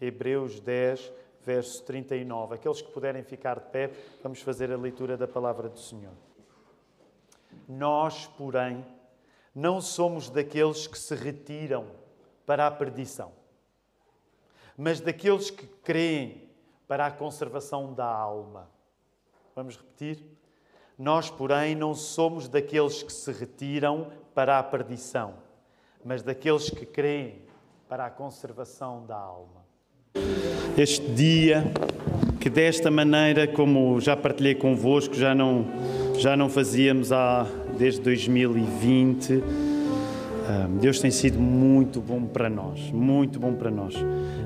Hebreus 10, verso 39. Aqueles que puderem ficar de pé, vamos fazer a leitura da palavra do Senhor. Nós, porém, não somos daqueles que se retiram para a perdição, mas daqueles que creem para a conservação da alma. Vamos repetir? Nós, porém, não somos daqueles que se retiram para a perdição, mas daqueles que creem para a conservação da alma. Este dia, que desta maneira, como já partilhei convosco, já não, já não fazíamos há, desde 2020, ah, Deus tem sido muito bom para nós, muito bom para nós.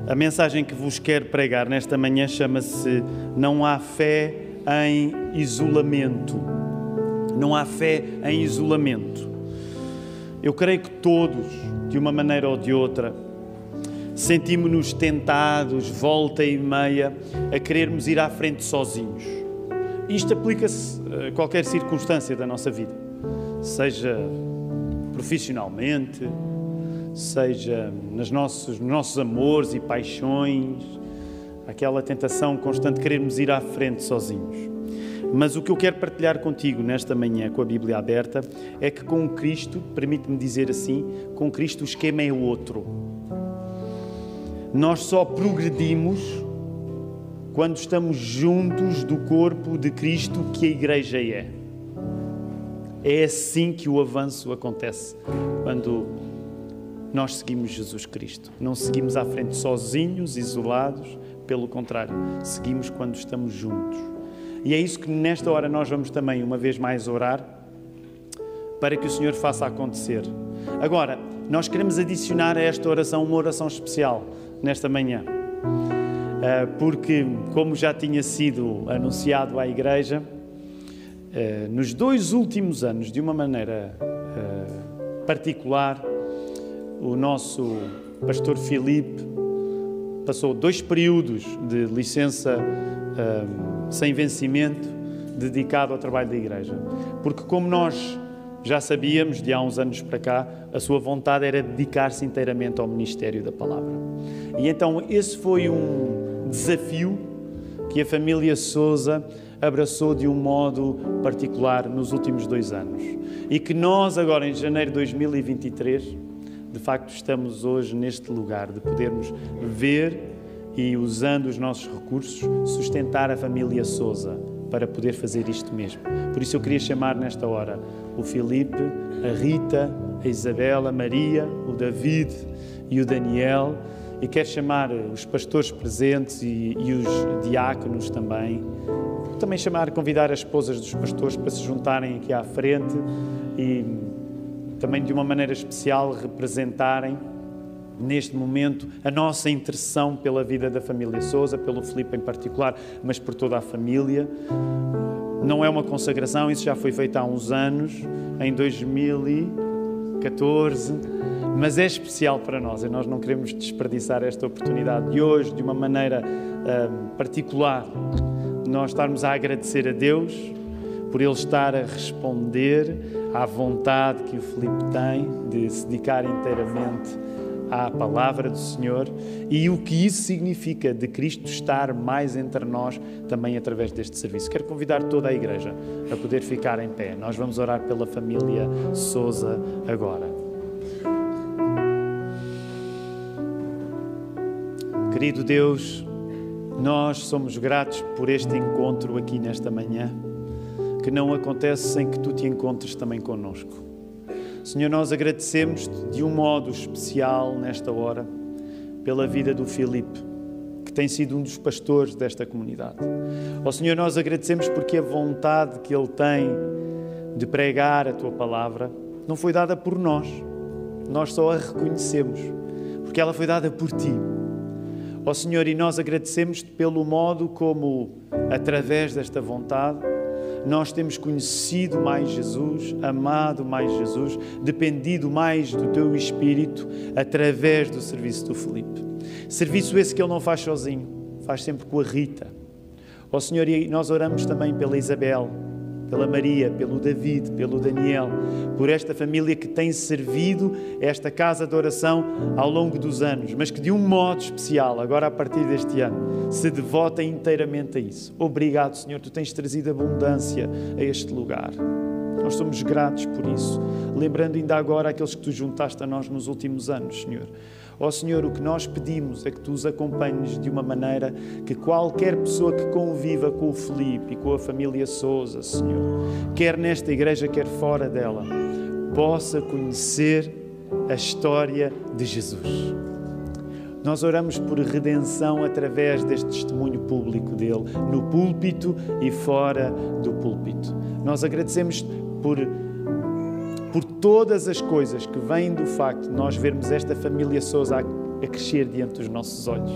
A mensagem que vos quero pregar nesta manhã chama-se Não há fé em isolamento. Não há fé em isolamento. Eu creio que todos, de uma maneira ou de outra, sentimos-nos tentados, volta e meia, a querermos ir à frente sozinhos. Isto aplica-se a qualquer circunstância da nossa vida, seja profissionalmente, seja nos nossos, nos nossos amores e paixões, aquela tentação constante de querermos ir à frente sozinhos. Mas o que eu quero partilhar contigo nesta manhã, com a Bíblia aberta, é que com Cristo, permite-me dizer assim, com Cristo o esquema é outro. Nós só progredimos quando estamos juntos do corpo de Cristo que a Igreja é. É assim que o avanço acontece, quando nós seguimos Jesus Cristo. Não seguimos à frente sozinhos, isolados, pelo contrário, seguimos quando estamos juntos. E é isso que nesta hora nós vamos também, uma vez mais, orar para que o Senhor faça acontecer. Agora, nós queremos adicionar a esta oração uma oração especial nesta manhã. Ah, porque, como já tinha sido anunciado à Igreja, ah, nos dois últimos anos, de uma maneira ah, particular, o nosso pastor Filipe passou dois períodos de licença sem vencimento, dedicado ao trabalho da Igreja. Porque, como nós já sabíamos de há uns anos para cá, a sua vontade era dedicar-se inteiramente ao ministério da palavra. E então, esse foi um desafio que a família Souza abraçou de um modo particular nos últimos dois anos. E que nós, agora em janeiro de 2023, de facto estamos hoje neste lugar de podermos ver e, usando os nossos recursos, sustentar a família Souza para poder fazer isto mesmo. Por isso eu queria chamar nesta hora o Filipe, a Rita, a Isabela, a Maria, o David e o Daniel e quero chamar os pastores presentes e, e os diáconos também. Também chamar, convidar as esposas dos pastores para se juntarem aqui à frente e também de uma maneira especial representarem neste momento a nossa intercessão pela vida da família Souza, pelo Filipe em particular, mas por toda a família. Não é uma consagração, isso já foi feito há uns anos, em 2014, mas é especial para nós e nós não queremos desperdiçar esta oportunidade de hoje, de uma maneira uh, particular, nós estarmos a agradecer a Deus por Ele estar a responder à vontade que o Filipe tem de se dedicar inteiramente à palavra do Senhor e o que isso significa de Cristo estar mais entre nós também através deste serviço. Quero convidar toda a igreja a poder ficar em pé. Nós vamos orar pela família Souza agora. Querido Deus, nós somos gratos por este encontro aqui nesta manhã, que não acontece sem que tu te encontres também conosco. Senhor, nós agradecemos de um modo especial nesta hora pela vida do Filipe, que tem sido um dos pastores desta comunidade. Ó oh, Senhor, nós agradecemos porque a vontade que ele tem de pregar a tua palavra não foi dada por nós, nós só a reconhecemos, porque ela foi dada por ti. Ó oh, Senhor, e nós agradecemos-te pelo modo como, através desta vontade, nós temos conhecido mais Jesus, amado mais Jesus, dependido mais do teu Espírito através do serviço do Felipe. Serviço esse que ele não faz sozinho, faz sempre com a Rita. Ó oh, Senhor, e nós oramos também pela Isabel, pela Maria, pelo David, pelo Daniel, por esta família que tem servido esta casa de oração ao longo dos anos, mas que de um modo especial, agora a partir deste ano, se devota inteiramente a isso. Obrigado, Senhor, tu tens trazido abundância a este lugar. Nós somos gratos por isso, lembrando ainda agora aqueles que tu juntaste a nós nos últimos anos, Senhor. Ó oh, Senhor, o que nós pedimos é que tu os acompanhes de uma maneira que qualquer pessoa que conviva com o Felipe e com a família Souza, Senhor, quer nesta igreja, quer fora dela, possa conhecer a história de Jesus. Nós oramos por redenção através deste testemunho público dele, no púlpito e fora do púlpito. Nós agradecemos por por todas as coisas que vêm do facto de nós vermos esta família Souza a, crescer diante dos nossos olhos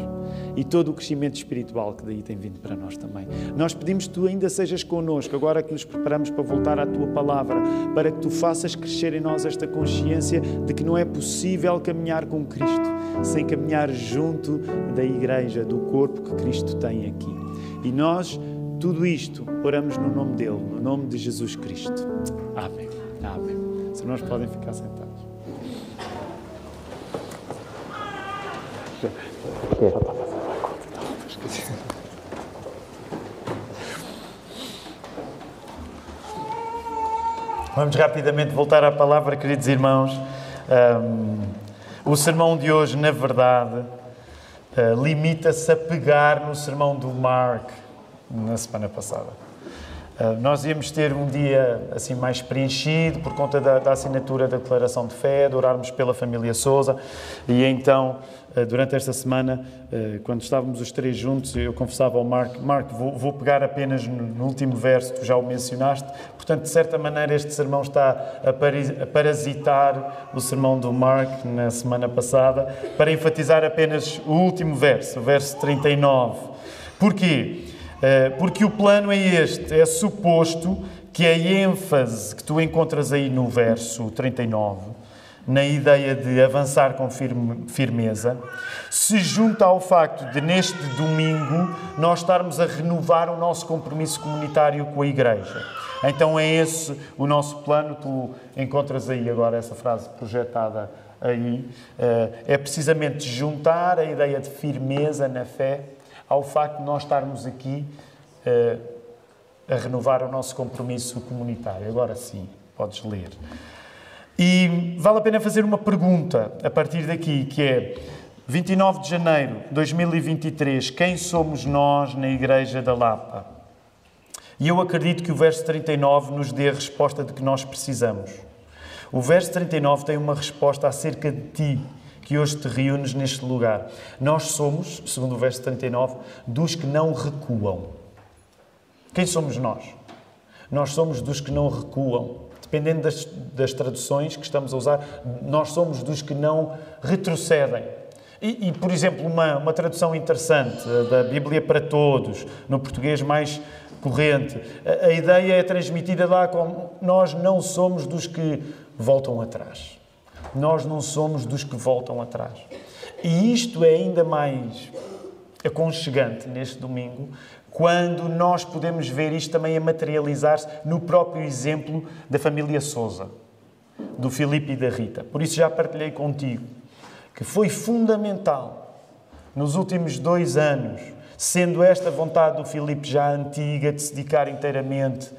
e todo o crescimento espiritual que daí tem vindo para nós também. Nós pedimos que tu ainda sejas connosco, agora que nos preparamos para voltar à tua palavra, para que tu faças crescer em nós esta consciência de que não é possível caminhar com Cristo sem caminhar junto da igreja, do corpo que Cristo tem aqui. E nós, tudo isto, oramos no nome dele, no nome de Jesus Cristo. Amém. Amém. Irmãos podem ficar sentados. Vamos rapidamente voltar à palavra, queridos irmãos. Um, o sermão de hoje, na verdade, uh, limita-se a pegar no sermão do Mark na semana passada. Ah, nós íamos ter um dia assim mais preenchido por conta da, da, assinatura da declaração de fé, de orarmos pela família Souza e então ah, durante esta semana, ah, quando estávamos os três juntos, eu confessava ao Marco, Marco, vou, vou pegar apenas no, no, último verso, tu já o mencionaste, portanto, de certa maneira, este sermão está a parasitar o sermão do Marco na semana passada, para enfatizar apenas o último verso, o verso 39. Porquê? Eh, porque o plano é este: é suposto que a ênfase que tu encontras aí no verso 39, na ideia de avançar com firmeza, se junta ao facto de neste domingo nós estarmos a renovar o nosso compromisso comunitário com a Igreja. Então é esse o nosso plano. Tu encontras aí agora essa frase projetada aí. Eh, é precisamente juntar a ideia de firmeza na fé ao facto de nós estarmos aqui uh, a renovar o nosso compromisso comunitário. Agora sim, podes ler. E vale a pena fazer uma pergunta a partir daqui, que é 29 de janeiro de 2023, quem somos nós na Igreja da Lapa? E eu acredito que o verso 39 nos dê a resposta de que nós precisamos. O verso 39 tem uma resposta acerca de ti, que hoje te reúnes neste lugar. Nós somos, segundo o verso 39, dos que não recuam. Quem somos nós? Nós somos dos que não recuam. Dependendo das, das traduções que estamos a usar, nós somos dos que não retrocedem. E, e, por exemplo, uma, uma tradução interessante da Bíblia para Todos, no português mais corrente, a, a ideia é transmitida lá como nós não somos dos que voltam atrás nós não somos dos que voltam atrás. E isto é ainda mais aconchegante neste domingo, quando nós podemos ver isto também a materializar-se no próprio exemplo da família Souza, do Filipe e da Rita. Por isso já partilhei contigo que foi fundamental nos últimos dois anos, sendo esta vontade do Filipe já antiga de se dedicar inteiramente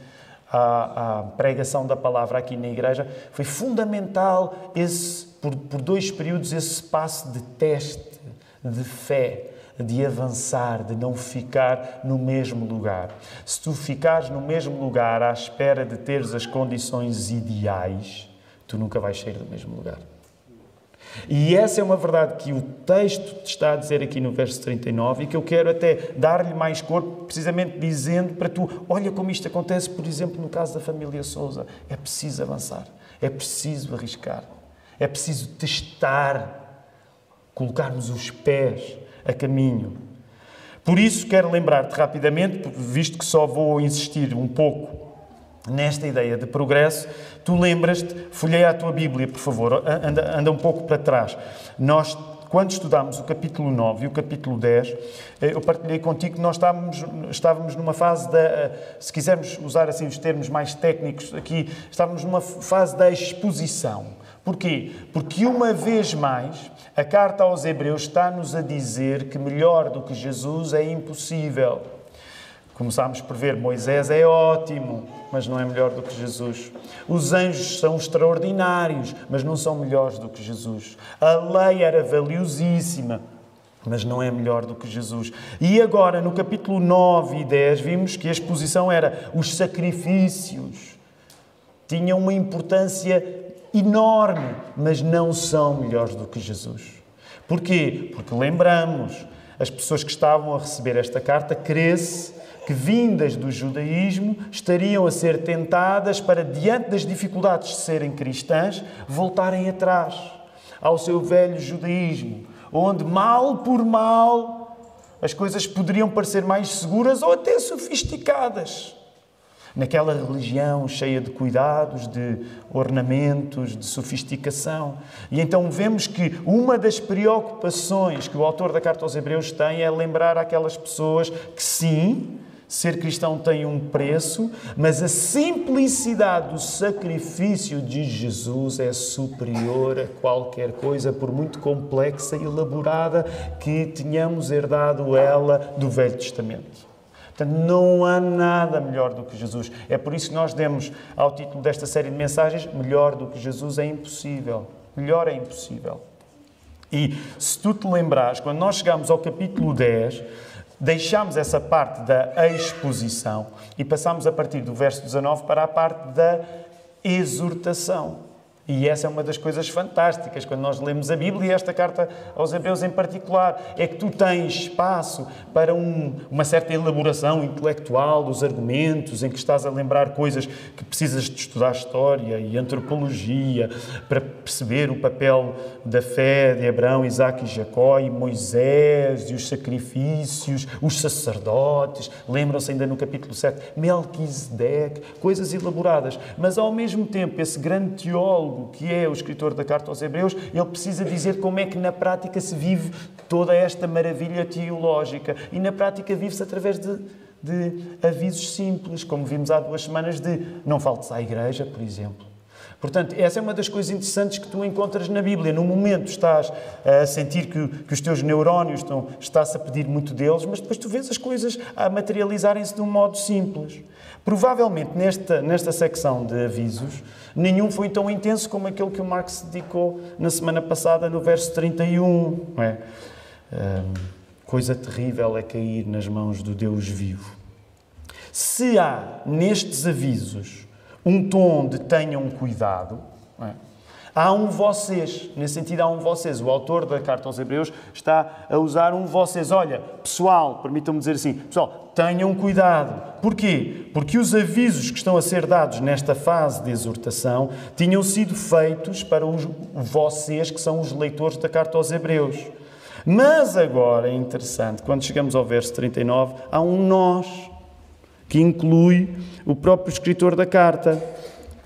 à, à, pregação da palavra aqui na igreja, foi fundamental esse, por, por dois períodos esse espaço de teste, de fé, de avançar, de não ficar no mesmo lugar. Se tu ficares no mesmo lugar à espera de teres as condições ideais, tu nunca vais sair do mesmo lugar. E essa é uma verdade que o texto te está a dizer aqui no verso 39 e que eu quero até dar-lhe mais corpo, precisamente dizendo para tu: olha como isto acontece, por exemplo, no caso da família Souza. É preciso avançar, é preciso arriscar, é preciso testar, colocarmos os pés a caminho. Por isso, quero lembrar-te rapidamente, visto que só vou insistir um pouco nesta ideia de progresso, tu lembras-te, folheia a tua Bíblia, por favor, anda, anda um pouco para trás. Nós quando estudámos o capítulo 9 e o capítulo 10, eh, eu partilhei contigo que nós estávamos, estávamos numa fase da, eh, se quisermos usar assim os termos mais técnicos aqui, estávamos numa fase da exposição. Porquê? Porque uma vez mais, a carta aos Hebreus está-nos a dizer que melhor do que Jesus é impossível. Começámos por ver Moisés é ótimo, mas não é melhor do que Jesus. Os anjos são extraordinários, mas não são melhores do que Jesus. A lei era valiosíssima, mas não é melhor do que Jesus. E agora, no capítulo 9 e 10, vimos que a exposição era os sacrifícios. Tinham uma importância enorme, mas não são melhores do que Jesus. Porquê? Porque lembramos, as pessoas que estavam a receber esta carta, cresce que, vindas do judaísmo, estariam a ser tentadas para, diante das dificuldades de serem cristãs, voltarem atrás ao seu velho judaísmo, onde, mal por mal, as coisas poderiam parecer mais seguras ou até sofisticadas. Naquela religião cheia de cuidados, de ornamentos, de sofisticação. E então vemos que uma das preocupações que o autor da Carta aos Hebreus tem é lembrar aquelas pessoas que, sim, Ser cristão tem um preço, mas a simplicidade do sacrifício de Jesus é superior a qualquer coisa, por muito complexa e elaborada que tenhamos herdado ela do Velho Testamento. Portanto, não há nada melhor do que Jesus. É por isso que nós demos ao título desta série de mensagens: Melhor do que Jesus é impossível. Melhor é impossível. E se tu te lembrares, quando nós chegamos ao capítulo 10, Deixamos essa parte da exposição e passamos a partir do verso 19 para a parte da exortação. E essa é uma das coisas fantásticas quando nós lemos a Bíblia e esta carta aos Hebreus em particular. É que tu tens espaço para um, uma certa elaboração intelectual dos argumentos, em que estás a lembrar coisas que precisas de estudar história e antropologia para perceber o papel da fé de Abraão, Isaac e Jacó e Moisés e os sacrifícios, os sacerdotes. Lembram-se ainda no capítulo 7, Melquisedeque, coisas elaboradas. Mas ao mesmo tempo, esse grande teólogo que é o escritor da carta aos Hebreus, ele precisa dizer como é que na prática se vive toda esta maravilha teológica. E na prática vive-se através de, de avisos simples, como vimos há duas semanas, de não faltes à igreja, por exemplo. Portanto, essa é uma das coisas interessantes que tu encontras na Bíblia. No momento estás a sentir que, que os teus neurónios estão, estás a pedir muito deles, mas depois tu vês as coisas a materializarem-se de um modo simples. Provavelmente nesta, nesta secção de avisos, nenhum foi tão intenso como aquele que o Marx dedicou na semana passada, no verso 31. Não é? Hum, coisa terrível é cair nas mãos do Deus vivo. Se há nestes avisos um tom de tenham cuidado, é? Há um vocês, nesse sentido há um vocês. O autor da carta aos Hebreus está a usar um vocês. Olha, pessoal, permitam-me dizer assim, pessoal, tenham cuidado. Porquê? Porque os avisos que estão a ser dados nesta fase de exortação tinham sido feitos para os vocês, que são os leitores da carta aos Hebreus. Mas agora é interessante, quando chegamos ao verso 39, há um nós, que inclui o próprio escritor da carta.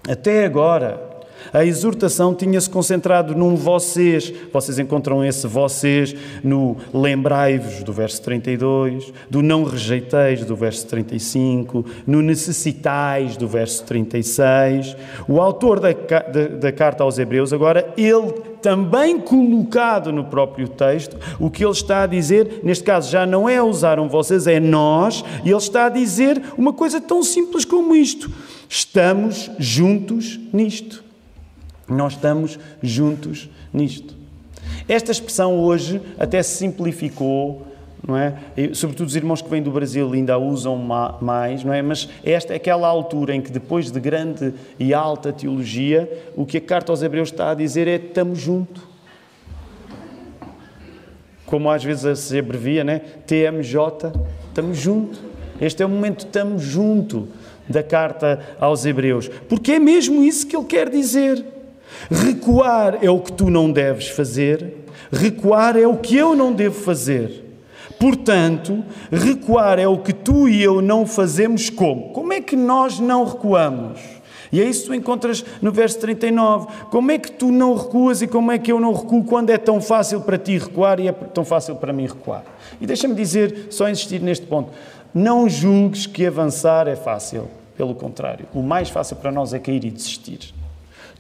Até agora, a exortação tinha-se concentrado num vocês. Vocês encontram esse vocês no lembrai-vos do verso 32, do não rejeiteis do verso 35, no necessitais do verso 36. O autor da, da, da carta aos Hebreus, agora, ele também colocado no próprio texto, o que ele está a dizer, neste caso já não é usaram vocês, é nós, e ele está a dizer uma coisa tão simples como isto: estamos juntos nisto. Nós estamos juntos nisto. Esta expressão hoje até se simplificou, não é? E, sobretudo os irmãos que vêm do Brasil ainda a usam mais, não é? Mas esta é aquela altura em que depois de grande e alta teologia, o que a carta aos Hebreus está a dizer é estamos juntos. Como às vezes se abrevia, né? TMJ, estamos juntos. Este é o momento, estamos junto da carta aos Hebreus. Porque é mesmo isso que ele quer dizer. Recuar é o que tu não deves fazer, recuar é o que eu não devo fazer. Portanto, recuar é o que tu e eu não fazemos como? Como é que nós não recuamos? E é isso que tu encontras no verso 39. Como é que tu não recuas e como é que eu não recuo quando é tão fácil para ti recuar e é tão fácil para mim recuar? E deixa-me dizer, só insistir neste ponto: não julgues que avançar é fácil. Pelo contrário, o mais fácil para nós é cair e desistir.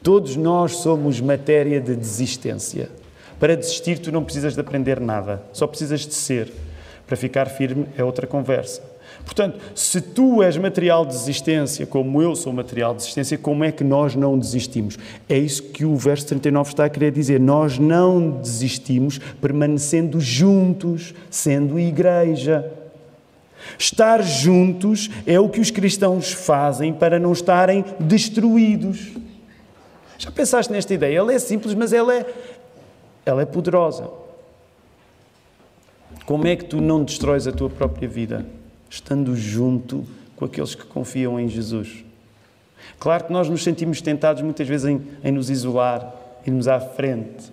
Todos nós somos matéria de desistência. Para desistir, tu não precisas de aprender nada, só precisas de ser. Para ficar firme é outra conversa. Portanto, se tu és material de desistência, como eu sou material de desistência, como é que nós não desistimos? É isso que o verso 39 está a querer dizer. Nós não desistimos permanecendo juntos, sendo igreja. Estar juntos é o que os cristãos fazem para não estarem destruídos. Já pensaste nesta ideia? Ela é simples, mas ela é, ela é poderosa. Como é que tu não destróis a tua própria vida? Estando junto com aqueles que confiam em Jesus. Claro que nós nos sentimos tentados muitas vezes em, em nos isolar, irmos à frente.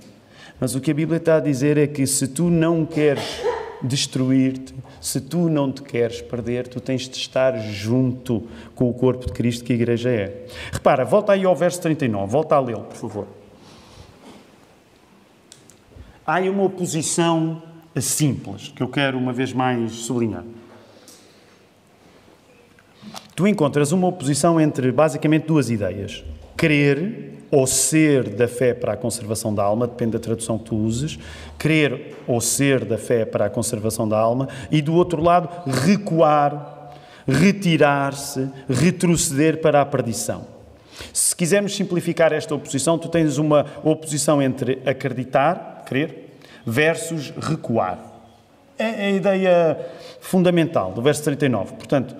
Mas o que a Bíblia está a dizer é que se tu não queres destruir-te, se tu não te queres perder, tu tens de estar junto com o corpo de Cristo que a igreja é. Repara, volta aí ao verso 39, volta a lê-lo, por favor. Há uma oposição simples que eu quero uma vez mais sublinhar. Tu encontras uma oposição entre basicamente duas ideias: crer ou ser da fé para a conservação da alma, depende da tradução que tu uses, crer ou ser da fé para a conservação da alma, e do outro lado, recuar, retirar-se, retroceder para a perdição. Se quisermos simplificar esta oposição, tu tens uma oposição entre acreditar, crer, versus recuar. É a ideia fundamental do verso 39. Portanto,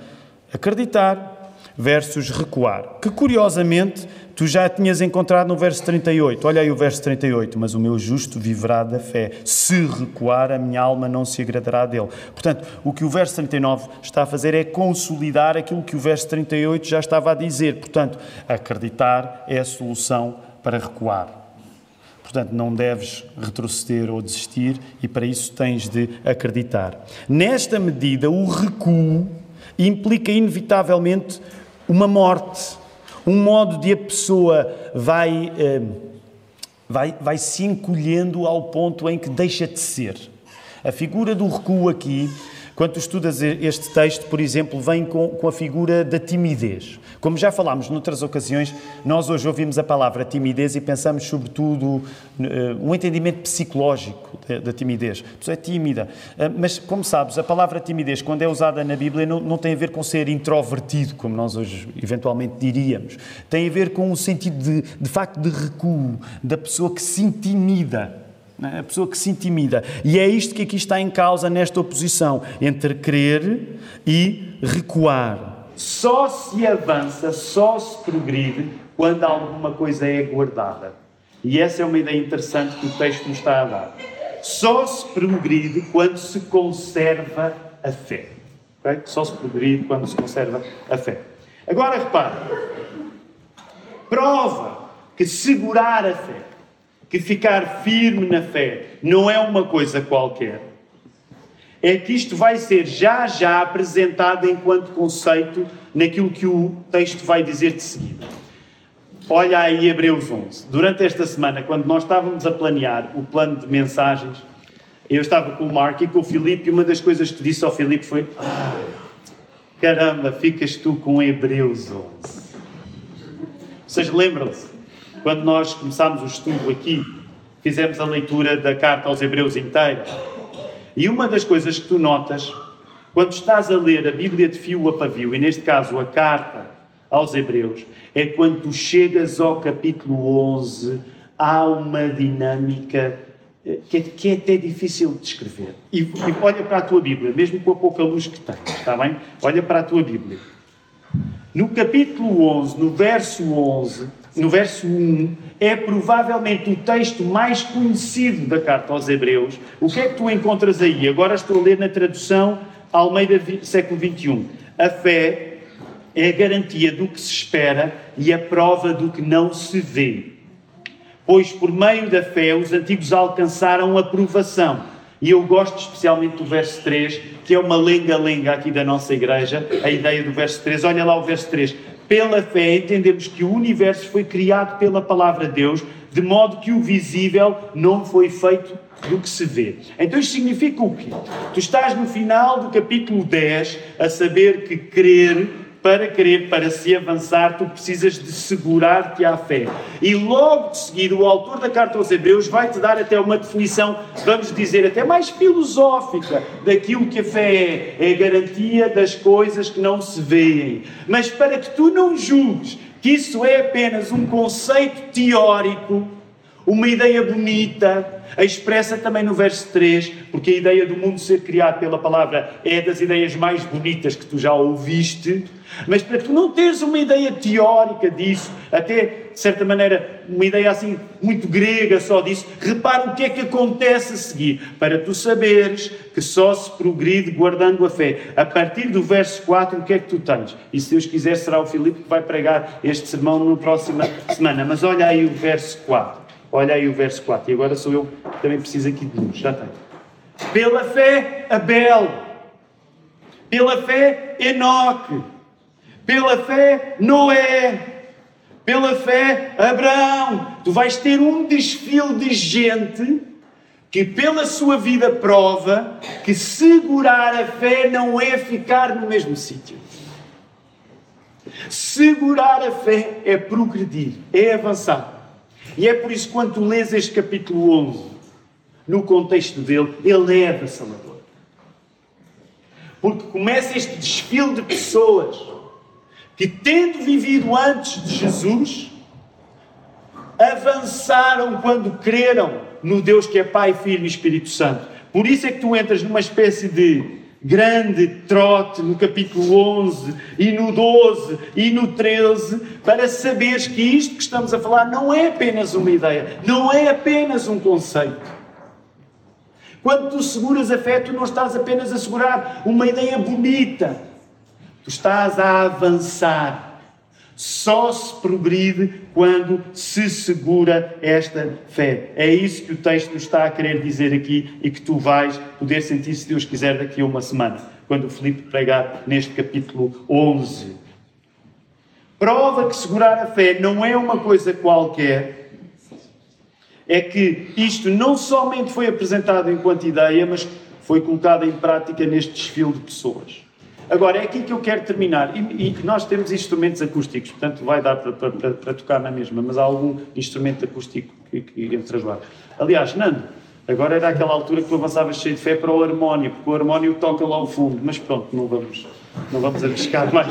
acreditar versus recuar. Que curiosamente tu já tinhas encontrado no verso 38. Olha aí o verso 38. Mas o meu justo viverá da fé. Se recuar, a minha alma não se agradará dele. Portanto, o que o verso 39 está a fazer é consolidar aquilo que o verso 38 já estava a dizer. Portanto, acreditar é a solução para recuar. Portanto, não deves retroceder ou desistir e para isso tens de acreditar. Nesta medida, o recuo implica inevitavelmente uma morte, um modo de a pessoa vai, eh, vai, vai se encolhendo ao ponto em que deixa de ser. A figura do recuo aqui quando tu estudas este texto, por exemplo, vem com, com, a figura da timidez. Como já falámos noutras ocasiões, nós hoje ouvimos a palavra timidez e pensamos sobretudo uh, um entendimento psicológico da, timidez. A pessoa é tímida. Uh, mas, como sabes, a palavra timidez, quando é usada na Bíblia, não, não tem a ver com ser introvertido, como nós hoje eventualmente diríamos. Tem a ver com o sentido de, de facto de recuo, da pessoa que se intimida. É? A pessoa que se intimida. E é isto que aqui está em causa nesta oposição entre crer e recuar. Só se avança, só se progride quando alguma coisa é guardada. E essa é uma ideia interessante que o texto nos está a dar. Só se progride quando se conserva a fé. Okay? Só se progride quando se conserva a fé. Agora repare. Prova que segurar a fé que ficar firme na fé não é uma coisa qualquer. É que isto vai ser já já apresentado enquanto conceito naquilo que o texto vai dizer de seguida. Olha aí Hebreus 11. Durante esta semana, quando nós estávamos a planear o plano de mensagens, eu estava com o Mark e com o Filipe e uma das coisas que disse ao Filipe foi ah, caramba, ficas tu com Hebreus 11. Vocês lembram-se? Quando nós começámos o estudo aqui, fizemos a leitura da carta aos Hebreus inteira. E uma das coisas que tu notas, quando estás a ler a Bíblia de fio a pavio, e neste caso a carta aos Hebreus, é quando tu chegas ao capítulo 11, há uma dinâmica eh, que é, que é até difícil de descrever. E, e olha para a tua Bíblia, mesmo com a pouca luz que tens, está bem? Olha para a tua Bíblia. No capítulo 11, no verso 11, no verso 1, é provavelmente o texto mais conhecido da carta aos Hebreus. O que é que tu encontras aí? Agora estou a ler na tradução Almeida século XXI. A fé é a garantia do que se espera e a prova do que não se vê. Pois por meio da fé os antigos alcançaram aprovação. E eu gosto especialmente do verso 3, que é uma lenga-lenga aqui da nossa igreja, a ideia do verso 3. Olha lá o verso 3 Pela fé entendemos que o universo foi criado pela palavra de Deus, de modo que o visível não foi feito do que se vê. Então isto significa o quê? Tu estás no final do capítulo 10 a saber que crer para crer, para se avançar, tu precisas de segurar-te à fé. E logo de seguida, o autor da carta aos Hebreus vai-te dar até uma definição, vamos dizer, até mais filosófica daquilo que a fé é. É a garantia das coisas que não se veem. Mas para que tu não julgues que isso é apenas um conceito teórico, uma ideia bonita, expressa também no verso 3, porque a ideia do mundo ser criado pela palavra é das ideias mais bonitas que tu já ouviste, mas para tu não teres uma ideia teórica disso, até de certa maneira uma ideia assim muito grega só disso, repara o que é que acontece a seguir, para tu saberes que só se progride guardando a fé. A partir do verso 4, o que é que tu tens? E se Deus quiser, será o Filipe que vai pregar este sermão na próxima semana. Mas olha aí o verso 4. Olha aí o verso 4. E agora sou eu que também preciso aqui de luz. Já tenho. Pela fé, Abel. Pela fé, Enoque pela fé, Noé. Pela fé, Abraão. Tu vais ter um desfile de gente que, pela sua vida, prova que segurar a fé não é ficar no mesmo sítio. Segurar a fé é progredir, é avançar. E é por isso que, quando lês este capítulo 11, no contexto dele, ele é avassalador. Porque começa este desfile de pessoas que, tendo vivido antes de Jesus, avançaram quando creram no Deus que é Pai, Filho e Espírito Santo. Por isso é que tu entras numa espécie de grande trote no capítulo 11 e no 12 e no 13 para saberes que isto que estamos a falar não é apenas uma ideia, não é apenas um conceito. Quando tu seguras a fé, tu não estás apenas a segurar uma ideia bonita, Tu estás a avançar. Só se progride quando se segura esta fé. É isso que o texto está a querer dizer aqui e que tu vais poder sentir, se Deus quiser, daqui a uma semana, quando o Filipe pregar neste capítulo 11. Prova que segurar a fé não é uma coisa qualquer, é que isto não somente foi apresentado enquanto ideia, mas foi colocado em prática neste desfile de pessoas. Agora, é aqui que eu quero terminar. E, e nós temos instrumentos acústicos, portanto vai dar para, para, para, tocar na mesma, mas há algum instrumento acústico que, que entre as várias. Aliás, Nando, agora era aquela altura que tu avançavas cheio de fé para o harmónio, porque o harmónio toca lá ao fundo, mas pronto, não vamos, não vamos arriscar mais.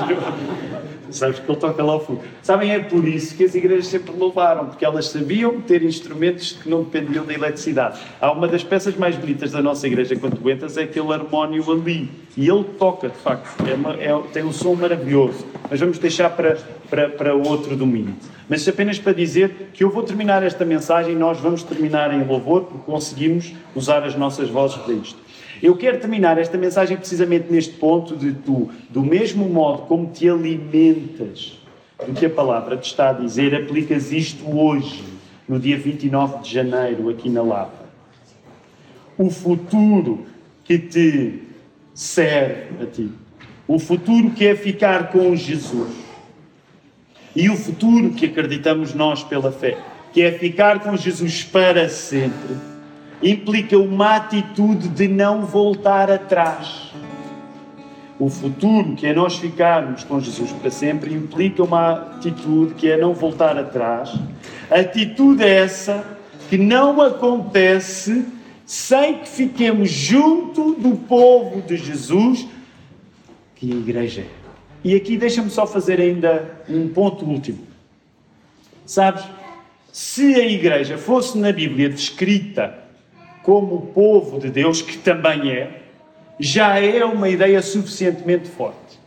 Sabes que ele toca lá ao fundo. Sabem, é por isso que as igrejas sempre louvaram, porque elas sabiam ter instrumentos que não dependiam da eletricidade. Há uma das peças mais bonitas da nossa igreja, quando entras, é aquele harmónio ali. E ele toca, de facto. É uma, é, tem um som maravilhoso. Mas vamos deixar para, para, para outro domingo. Mas apenas para dizer que eu vou terminar esta mensagem e nós vamos terminar em louvor, porque conseguimos usar as nossas vozes para isto. Eu quero terminar esta mensagem precisamente neste ponto de tu, do mesmo modo como te alimentas do que a palavra te está a dizer, aplicas isto hoje, no dia 29 de janeiro, aqui na Lapa. O futuro que te serve a ti. O futuro que é ficar com Jesus. E o futuro que acreditamos nós pela fé, que é ficar com Jesus para sempre implica uma atitude de não voltar atrás. O futuro, que é nós ficarmos com Jesus para sempre, implica uma atitude que é não voltar atrás. Atitude essa que não acontece sem que fiquemos junto do povo de Jesus, que a igreja é. E aqui deixa-me só fazer ainda um ponto último. Sabes, se a igreja fosse na Bíblia descrita como povo de Deus, que também é, já é uma ideia suficientemente forte.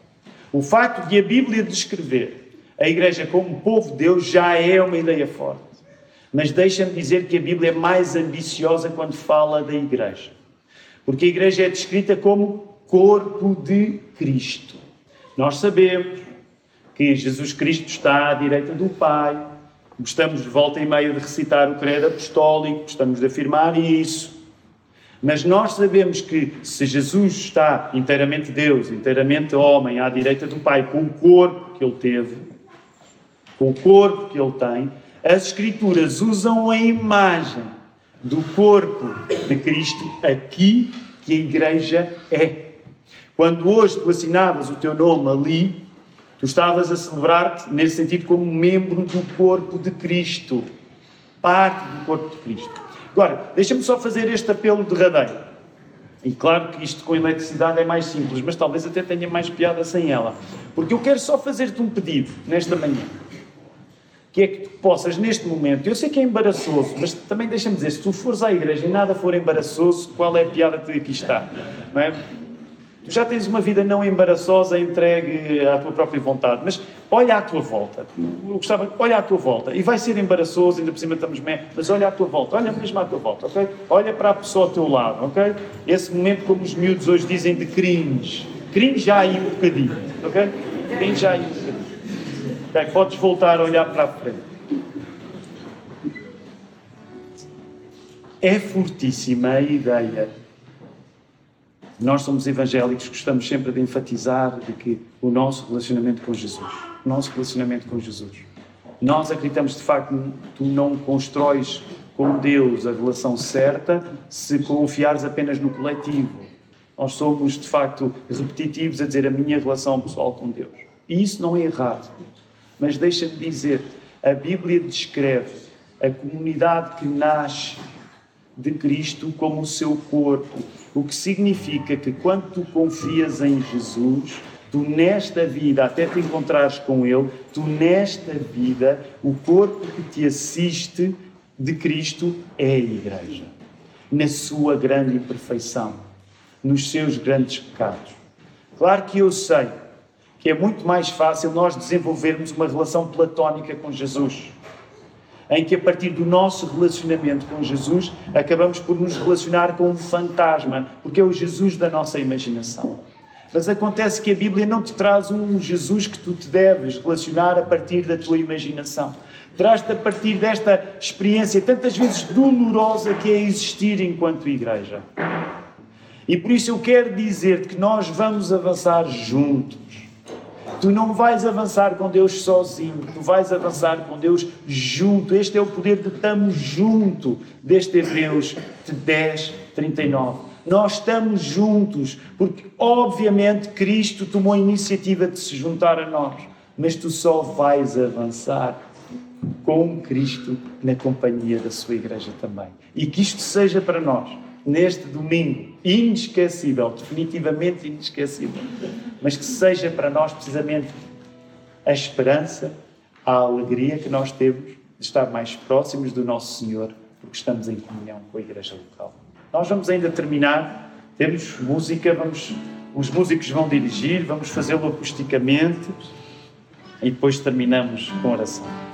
O facto de a Bíblia descrever a Igreja como povo de Deus já é uma ideia forte. Mas deixa-me dizer que a Bíblia é mais ambiciosa quando fala da Igreja. Porque a Igreja é descrita como corpo de Cristo. Nós sabemos que Jesus Cristo está à direita do Pai, Gostamos de volta e meia de recitar o credo apostólico, gostamos de afirmar isso. Mas nós sabemos que se Jesus está inteiramente Deus, inteiramente homem, à direita do Pai, com o corpo que ele teve, com o corpo que ele tem, as Escrituras usam a imagem do corpo de Cristo aqui que a igreja é. Quando hoje tu assinavas o teu nome ali, tu estavas a celebrar-te, nesse sentido, como membro do corpo de Cristo. Parte do corpo de Cristo. Agora, deixa-me só fazer este apelo derradeiro. E claro que isto com eletricidade é mais simples, mas talvez até tenha mais piada sem ela. Porque eu quero só fazer-te um pedido nesta manhã. Que é que tu possas, neste momento, eu sei que é embaraçoso, mas também deixa-me dizer, se tu fores à igreja e nada for embaraçoso, qual é a piada que aqui está? Não é? Tu já tens uma vida não embaraçosa, entregue à tua própria vontade, mas olha à tua volta. Eu gostava, olha à tua volta. E vai ser embaraçoso, ainda por cima estamos bem, mas olha à tua volta, olha mesmo à tua volta, ok? Olha para a pessoa ao teu lado, ok? Esse momento, como os miúdos hoje dizem, de cringe. Cringe já aí um bocadinho, ok? Cringe já aí um bocadinho. Podes voltar a olhar para a frente. É fortíssima a ideia nós somos evangélicos, gostamos sempre de enfatizar de que o nosso relacionamento com Jesus, o nosso relacionamento com Jesus. Nós acreditamos de facto que tu não constróis com Deus a relação certa se confiares apenas no coletivo. Nós somos de facto repetitivos a dizer a minha relação pessoal com Deus. E isso não é errado. Mas deixa-me dizer, a Bíblia descreve a comunidade que nasce de Cristo como o seu corpo, o que significa que quando tu confias em Jesus, tu nesta vida, até te encontrares com Ele, tu nesta vida, o corpo que te assiste de Cristo é a Igreja, na sua grande imperfeição, nos seus grandes pecados. Claro que eu sei que é muito mais fácil nós desenvolvermos uma relação platónica com Jesus em que a partir do nosso relacionamento com Jesus acabamos por nos relacionar com um fantasma, porque é o Jesus da nossa imaginação. Mas acontece que a Bíblia não te traz um Jesus que tu te deves relacionar a partir da tua imaginação. Traz-te a partir desta experiência tantas vezes dolorosa que é existir enquanto igreja. E por isso eu quero dizer que nós vamos avançar juntos Tu não vais avançar com Deus sozinho, tu vais avançar com Deus junto. Este é o poder de estamos junto deste Hebreus 10, 39. Nós estamos juntos, porque obviamente Cristo tomou a iniciativa de se juntar a nós, mas tu só vais avançar com Cristo na companhia da sua igreja também. E que isto seja para nós neste domingo inesquecível, definitivamente inesquecível, mas que seja para nós precisamente a esperança, a alegria que nós temos de estar mais próximos do nosso Senhor, porque estamos em comunhão com a igreja local. Nós vamos ainda terminar, temos música, vamos, os músicos vão dirigir, vamos fazê-lo acusticamente e depois terminamos com oração.